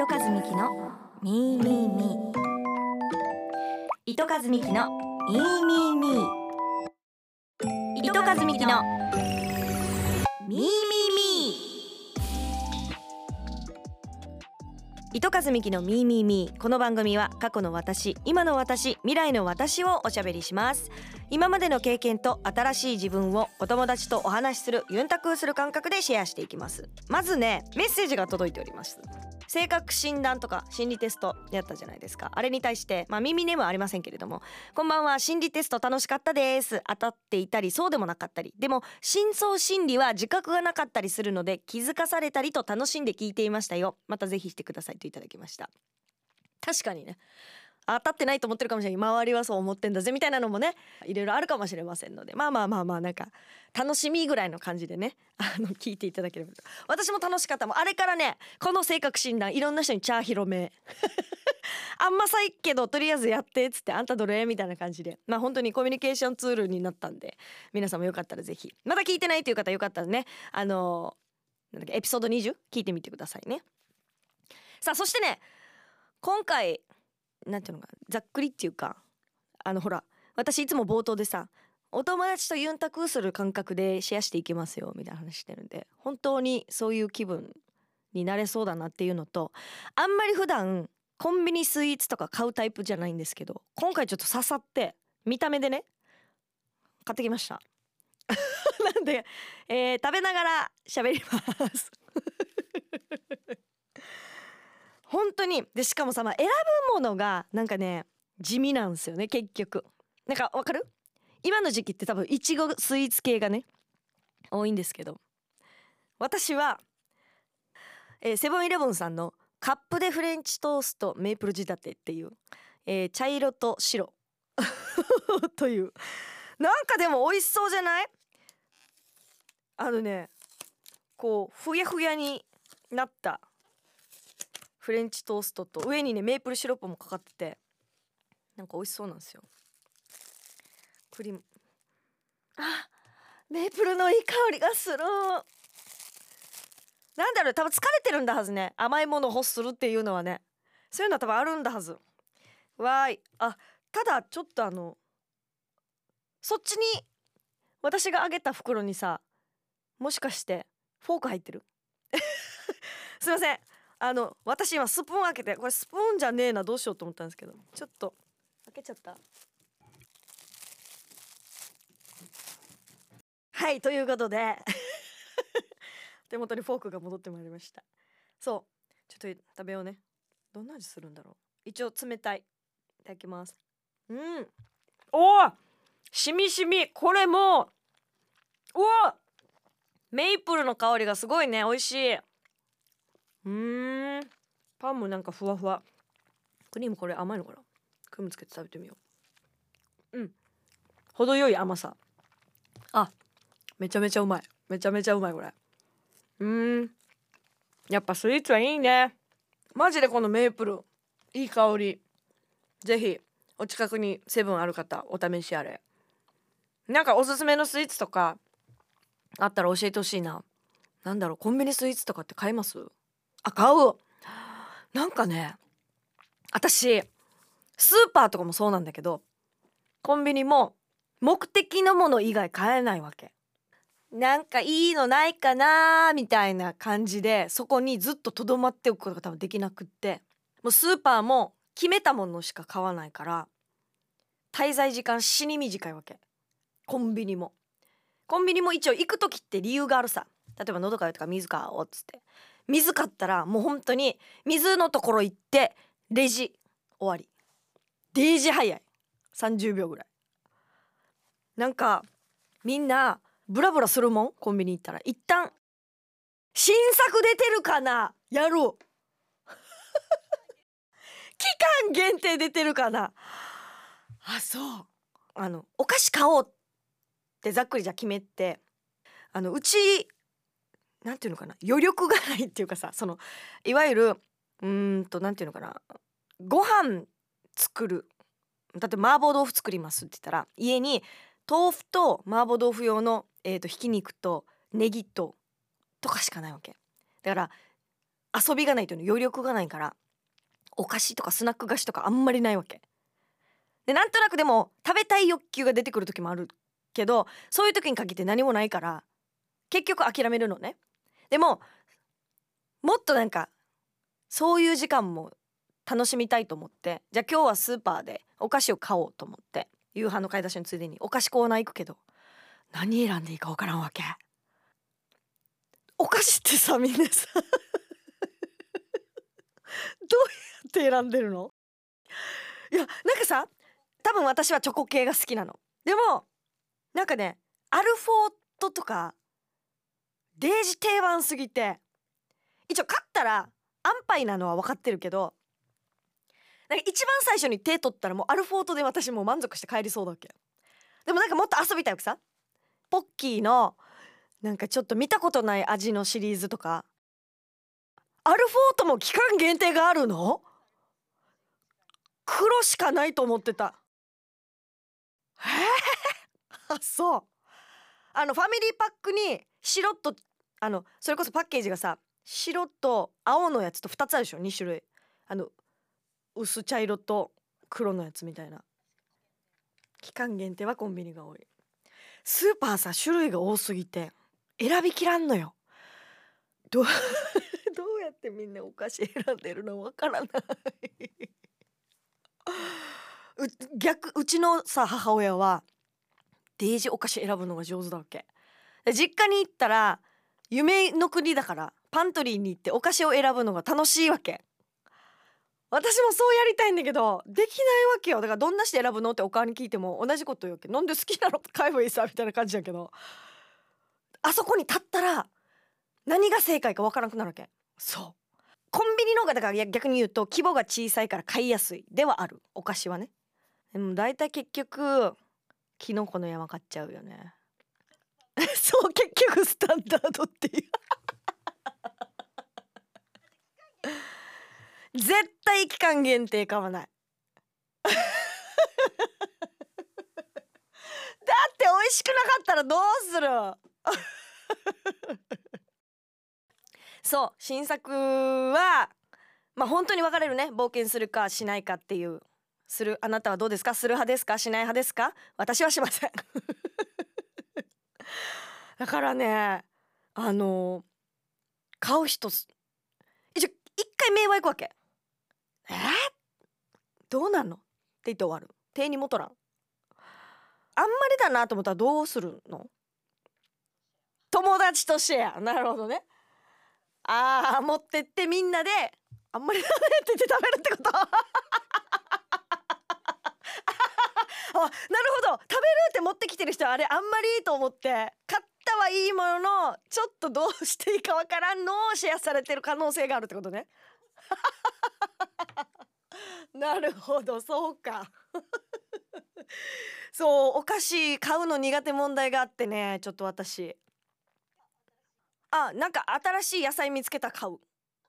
糸数美希のミーミーミー。糸数美希のミーミーミー。糸数美希のミーミーミー。糸数美希のミーミーミー。この番組は過去の私今の私未来の私をおしゃべりします。今までの経験と新しい自分をお友達とお話しするユンタクする感覚でシェアしていきます。まずねメッセージが届いております。性格診断とか心理テストやったじゃないですか。あれに対してまあ耳ネームはありませんけれどもこんばんは心理テスト楽しかったです。当たっていたりそうでもなかったり。でも真相心理は自覚がなかったりするので気づかされたりと楽しんで聞いていましたよ。またぜひしてくださいといただきました。確かにね。当たってないと思ってるかもしれない周りはそう思ってんだぜみたいなのもねいろいろあるかもしれませんので。まあまあまあまあなんか楽しみぐらいの感じでね あの聞いていただければと。私も楽しかった。もあれからねこの性格診断いろんな人にチャー広め。あんまさいけどとりあえずやってっつってあんたどれみたいな感じで。まあ本当にコミュニケーションツールになったんで皆さんもよかったらぜひ。まだ聞いてないという方よかったらねあのなんだっけエピソード20聞いてみてくださいね。さあそしてね今回なんていうのかざっくりっていうかあのほら私いつも冒頭でさお友達とユンタクする感覚でシェアしていきますよみたいな話してるんで本当にそういう気分になれそうだなっていうのとあんまり普段コンビニスイーツとか買うタイプじゃないんですけど今回ちょっと刺さって見た目でね買ってきました。なんで、えー食べながら喋ります。本当に。でしかもさ、ま、選ぶものがなんかね地味なんですよね結局。なんかわかる？今の時期って多分いちごスイーツ系がね多いんですけど。私は、えーセブンイレブンさんのカップでフレンチトーストメープル仕立てっていう、えー茶色と白。という。なんかでも美味しそうじゃない？あのねこうふやふやになったフレンチトーストと上にねメープルシロップもかかっててなんか美味しそうなんですよ。クリーム。あメープルのいい香りがする。なんだろう多分疲れてるんだはずね。甘いものを欲するっていうのはね。そういうのは多分あるんだはず。わーい。あただちょっとあのそっちに私があげた袋にさもしかしてフォーク入ってる？すいません。あの私今スプーン開けてこれスプーンじゃねえなどうしようと思ったんですけどちょっと開けちゃった。はいということで 手元にフォークが戻ってまいりました。そうちょっと食べようね。どんな味するんだろう。一応冷たい。いただきます。うん。おおしみしみ。これもうおおメイプルの香りがすごいね。美味しい。うん。パンもなんかふわふわ。クリームこれ甘いのかな？クリームつけて食べてみよう。うん。程よい甘さ。あめちゃめちゃうまい。めちゃめちゃうまいこれ。うん。やっぱスイーツはいいね。マジでこのメープル。いい香り。ぜひお近くにセブンある方お試しあれ。なんかおすすめのスイーツとかあったら教えてほしいな。なんだろうコンビニスイーツとかって買います？あ買う。なんかね私スーパーとかもそうなんだけどコンビニも目的のもの以外買えないわけ。なんかいいのないかなみたいな感じでそこにずっととどまっておくことが多分できなくって。もうスーパーも決めたものしか買わないから滞在時間死に短いわけ。コンビニも。コンビニも一応行く時って理由があるさ。例えば喉乾いたか水買おっつって。水買ったらもう本当に水のところ行ってレジ終わり。デージ早い。30秒ぐらい。なんかみんなブラブラするもん？コンビニ行ったら。一旦。新作出てるかな？やろう。期間限定出てるかな？あそう。あのお菓子買おうってざっくりじゃ決めて。あのうちなんていうのかな余力がないっていうかさそのいわゆるうんとなんていうのかなご飯作るだって麻婆豆腐作りますって言ったら家に豆腐と麻婆豆腐用の、えー、とひき肉とネギととかしかないわけ。だから遊びがないというの余力がないからお菓子とかスナック菓子とかあんまりないわけ。でなんとなくでも食べたい欲求が出てくる時もあるけどそういう時に限って何もないから結局諦めるのね。でももっとなんかそういう時間も楽しみたいと思ってじゃあ今日はスーパーでお菓子を買おうと思って夕飯の買い出しのついでにお菓子コーナー行くけど何選んでいいか分からんわけ？お菓子ってさみんなさ どうやって選んでるの？いやなんかさ多分私はチョコ系が好きなの。でもなんかねアルフォートとかデージ定番すぎて。一応買ったら安牌なのは分かってるけどなんか一番最初に手取ったらもうアルフォートで私もう満足して帰りそうだっけ。でもなんかもっと遊びたいわけさ。ポッキーのなんかちょっと見たことない味のシリーズとか。アルフォートも期間限定があるの？黒しかないと思ってた。えー、あ そう。あのファミリーパックに白とあのそれこそパッケージがさ白と青のやつと2つあるでしょ？2種類。あの薄茶色と黒のやつみたいな。期間限定はコンビニが多い。スーパーさ種類が多すぎて選びきらんのよ。どう どうやってみんなお菓子選んでるのわからない。う逆うちのさ母親はデージお菓子選ぶのが上手だわけ。実家に行ったら夢の国だからパントリーに行ってお菓子を選ぶのが楽しいわけ。私もそうやりたいんだけどできないわけよ。だからどんなして選ぶの？ってお母に聞いても同じこと言うわけ。なんで好きなの？買えばいいさみたいな感じだけど。あそこに立ったら何が正解か分からなくなるわけ。そう。コンビニの方がだから逆に言うと規模が小さいから買いやすい。ではある。お菓子はね。でも大体結局キノコの山買っちゃうよね。そう結局スタンダードっていう。絶対期間限定買わない。だって美味しくなかったらどうする？そう新作はまあ本当に分かれるね。冒険するかしないかっていう。する？あなたはどうですか？する派ですか？しない派ですか？私はしません。だからねあの買う人一応一回目はいくわけえ？ー、どうなんの？って言って終わる。手にも取らんあんまりだなと思ったらどうするの友達とシェア なるほどねああ持ってってみんなであんまりだねって言って食べるってこと？あなるほど。食べるって持ってきてる人はあれあんまりいいと思って買ったはいいもののちょっとどうしていいかわからんのをシェアされてる可能性があるってことね。なるほどそうか。そうお菓子買うの苦手問題があってねちょっと私。あなんか新しい野菜見つけた買う。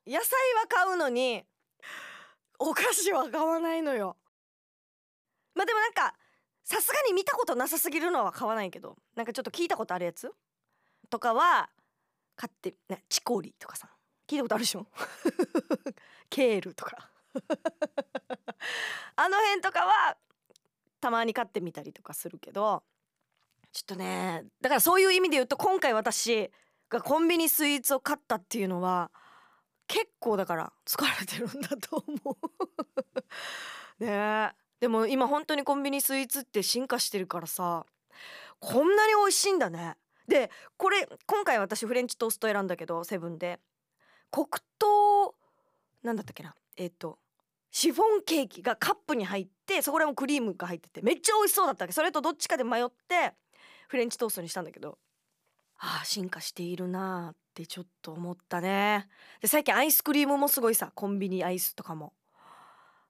野菜は買うのにお菓子は買わないのよ。まあでもなんかさすがに見たことなさすぎるのは買わないけどなんかちょっと聞いたことあるやつ？とかは買ってねチコリとかさ。聞いたことあるでしょ？ケールとか。あの辺とかはたまに買ってみたりとかするけどちょっとねだからそういう意味で言うと今回私がコンビニスイーツを買ったっていうのは結構だから疲れてるんだと思う。ね。でも今本当にコンビニスイーツって進化してるからさこんなに美味しいんだね。でこれ今回私フレンチトースト選んだけどセブンで。黒糖なんだったっけな。えっ、ー、とシフォンケーキがカップに入ってそこでもクリームが入っててめっちゃ美味しそうだったわけ。それとどっちかで迷ってフレンチトーストにしたんだけど。ああ進化しているなーってちょっと思ったね。で最近アイスクリームもすごいさコンビニアイスとかも。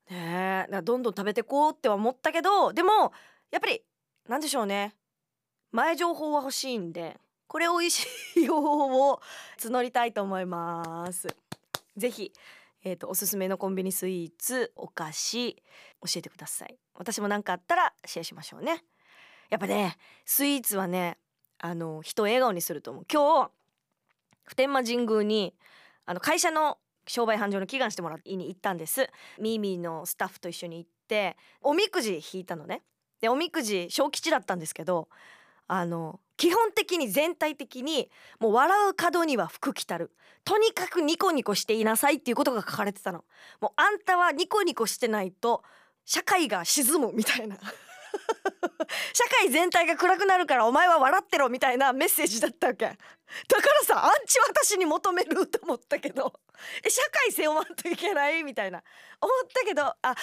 ねえどんどん食べてこうって思ったけどでもやっぱりなんでしょうね。前情報は欲しいんでこれ美味しい情報を募りたいと思います。ぜひえーと、おすすめのコンビニスイーツお菓子教えてください。私も何かあったらシェアしましょうね。やっぱねスイーツはねあの人を笑顔にすると思う。今日普天間神宮にあの会社の商売繁盛の祈願してもらいに行ったんです。ミーミーのスタッフと一緒に行っておみくじ引いたのね。でおみくじ小吉だったんですけどあの基本的に全体的にもう笑う角には福来たる。とにかくニコニコしていなさいっていうことが書かれてたの。もうあんたはニコニコしてないと社会が沈むみたいな。社会全体が暗くなるからお前は笑ってろみたいなメッセージだったわけ。だからさアンチ私に求めると思ったけど。え社会背負わんといけないみたいな。思ったけどあ確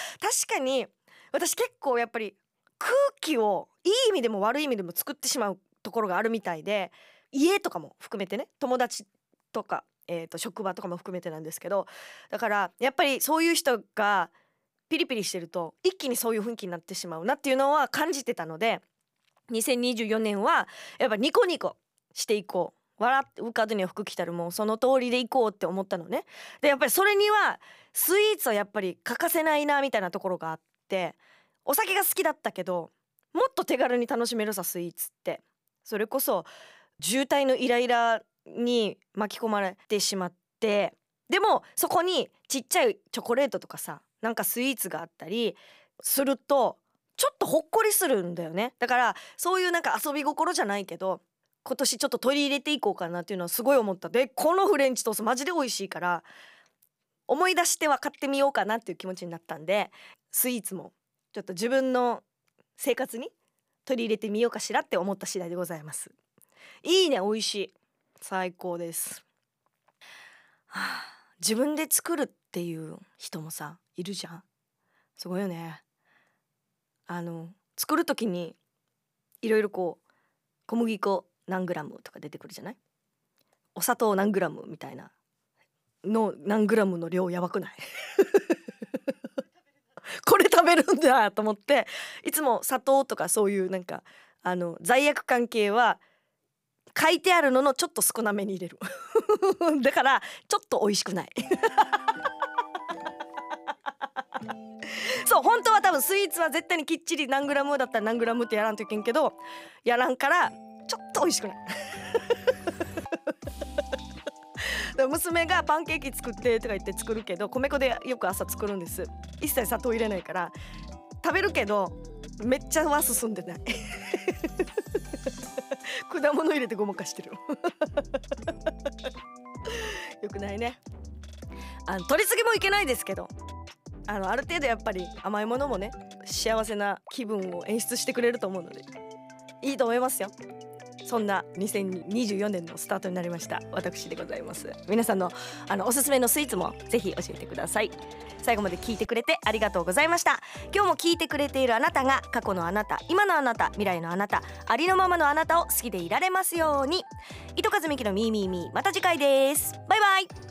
かに私結構やっぱり空気をいい意味でも悪い意味でも作ってしまうところがあるみたいで家とかも含めてね友達とか、えー、と職場とかも含めてなんですけどだからやっぱりそういう人がピリピリしてると一気にそういう雰囲気になってしまうなっていうのは感じてたので2024年はやっぱニコニコしていこう。笑って浮かずには服着たるもうその通りでいこうって思ったのね。でやっぱりそれにはスイーツはやっぱり欠かせないなみたいなところがあってお酒が好きだったけどもっと手軽に楽しめるさスイーツって。それこそ渋滞のイライラに巻き込まれてしまってでもそこにちっちゃいチョコレートとかさなんかスイーツがあったりするとちょっとほっこりするんだよね。だからそういうなんか遊び心じゃないけど今年ちょっと取り入れていこうかなっていうのはすごい思った。でこのフレンチトーストマジで美味しいから思い出しては買ってみようかなっていう気持ちになったんでスイーツもちょっと自分の生活に取り入れてみようかしらって思った次第でございます。いいね美味しい。最高です、はあ、自分で作るっていう人もさいるじゃん。すごいよね。あの作る時にいろいろこう小麦粉何グラムとか出てくるじゃない？お砂糖何グラムみたいなの何グラムの量やばくない？これ食べるんだと思っていつも砂糖とかそういうなんかあの罪悪関係は書いてあるののちょっと少なめに入れる。だからちょっと美味しくない。そう本当は多分スイーツは絶対にきっちり何グラムだったら何グラムってやらんといけんけどやらんからちょっと美味しくない。娘がパンケーキ作ってとか言って作るけど米粉でよく朝作るんです。一切砂糖入れないから食べるけどめっちゃは進んでない。果物入れてごまかしてる。よくないね。あの取りすぎもいけないですけどあのある程度やっぱり甘いものもね幸せな気分を演出してくれると思うのでいいと思いますよ。そんな2024年のスタートになりました私でございます。皆さんのあのおすすめのスイーツもぜひ教えてください。最後まで聞いてくれてありがとうございました。今日も聞いてくれているあなたが過去のあなた今のあなた未来のあなたありのままのあなたを好きでいられますように。糸数美希のミーミーミー。また次回です。バイバイ。